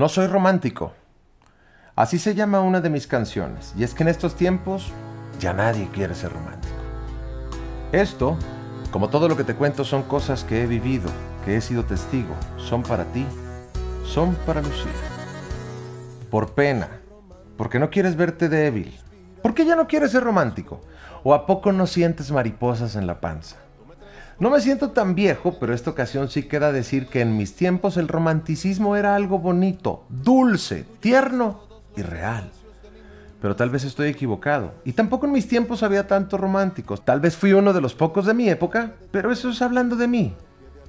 No soy romántico. Así se llama una de mis canciones. Y es que en estos tiempos ya nadie quiere ser romántico. Esto, como todo lo que te cuento, son cosas que he vivido, que he sido testigo. Son para ti, son para Lucía. Por pena, porque no quieres verte débil. ¿Por qué ya no quieres ser romántico? ¿O a poco no sientes mariposas en la panza? No me siento tan viejo, pero esta ocasión sí queda decir que en mis tiempos el romanticismo era algo bonito, dulce, tierno y real. Pero tal vez estoy equivocado. Y tampoco en mis tiempos había tantos románticos. Tal vez fui uno de los pocos de mi época, pero eso es hablando de mí.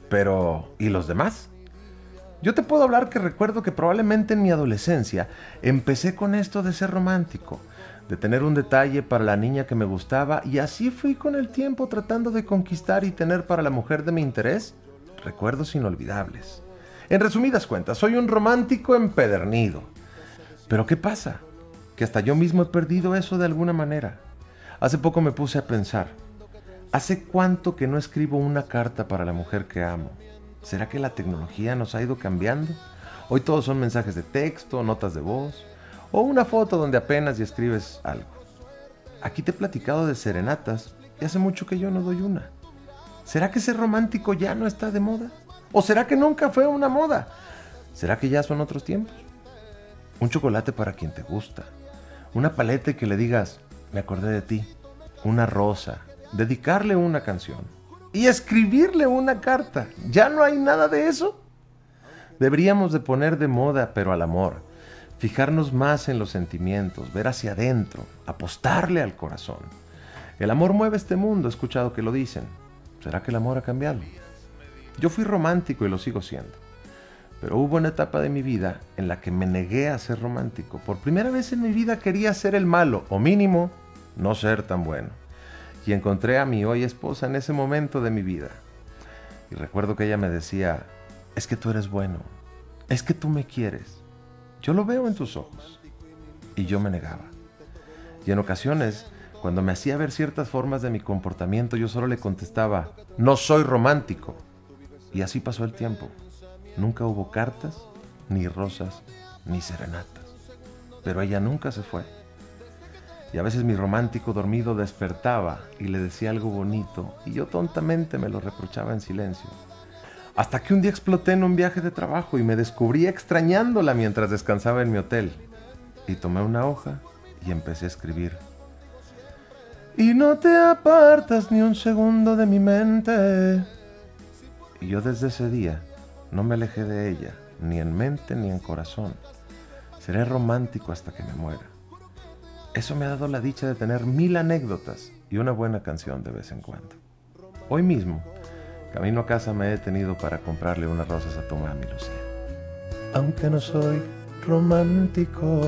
Pero, ¿y los demás? Yo te puedo hablar que recuerdo que probablemente en mi adolescencia empecé con esto de ser romántico de tener un detalle para la niña que me gustaba y así fui con el tiempo tratando de conquistar y tener para la mujer de mi interés recuerdos inolvidables. En resumidas cuentas, soy un romántico empedernido. Pero ¿qué pasa? Que hasta yo mismo he perdido eso de alguna manera. Hace poco me puse a pensar, ¿hace cuánto que no escribo una carta para la mujer que amo? ¿Será que la tecnología nos ha ido cambiando? Hoy todos son mensajes de texto, notas de voz o una foto donde apenas y escribes algo. Aquí te he platicado de serenatas y hace mucho que yo no doy una. ¿Será que ser romántico ya no está de moda? ¿O será que nunca fue una moda? ¿Será que ya son otros tiempos? Un chocolate para quien te gusta. Una paleta que le digas, me acordé de ti. Una rosa. Dedicarle una canción. Y escribirle una carta. ¿Ya no hay nada de eso? Deberíamos de poner de moda, pero al amor fijarnos más en los sentimientos, ver hacia adentro, apostarle al corazón. El amor mueve este mundo, he escuchado que lo dicen. ¿Será que el amor ha cambiado? Yo fui romántico y lo sigo siendo. Pero hubo una etapa de mi vida en la que me negué a ser romántico. Por primera vez en mi vida quería ser el malo, o mínimo, no ser tan bueno. Y encontré a mi hoy esposa en ese momento de mi vida. Y recuerdo que ella me decía, es que tú eres bueno, es que tú me quieres, yo lo veo en tus ojos. Y yo me negaba. Y en ocasiones, cuando me hacía ver ciertas formas de mi comportamiento, yo solo le contestaba, no soy romántico. Y así pasó el tiempo. Nunca hubo cartas, ni rosas, ni serenatas. Pero ella nunca se fue. Y a veces mi romántico dormido despertaba y le decía algo bonito, y yo tontamente me lo reprochaba en silencio. Hasta que un día exploté en un viaje de trabajo y me descubrí extrañándola mientras descansaba en mi hotel. Y tomé una hoja y empecé a escribir. Y no te apartas ni un segundo de mi mente. Y yo desde ese día no me alejé de ella, ni en mente ni en corazón. Seré romántico hasta que me muera. Eso me ha dado la dicha de tener mil anécdotas y una buena canción de vez en cuando. Hoy mismo Camino a casa me he detenido para comprarle unas rosas a tu mami, Lucía. Aunque no soy romántico.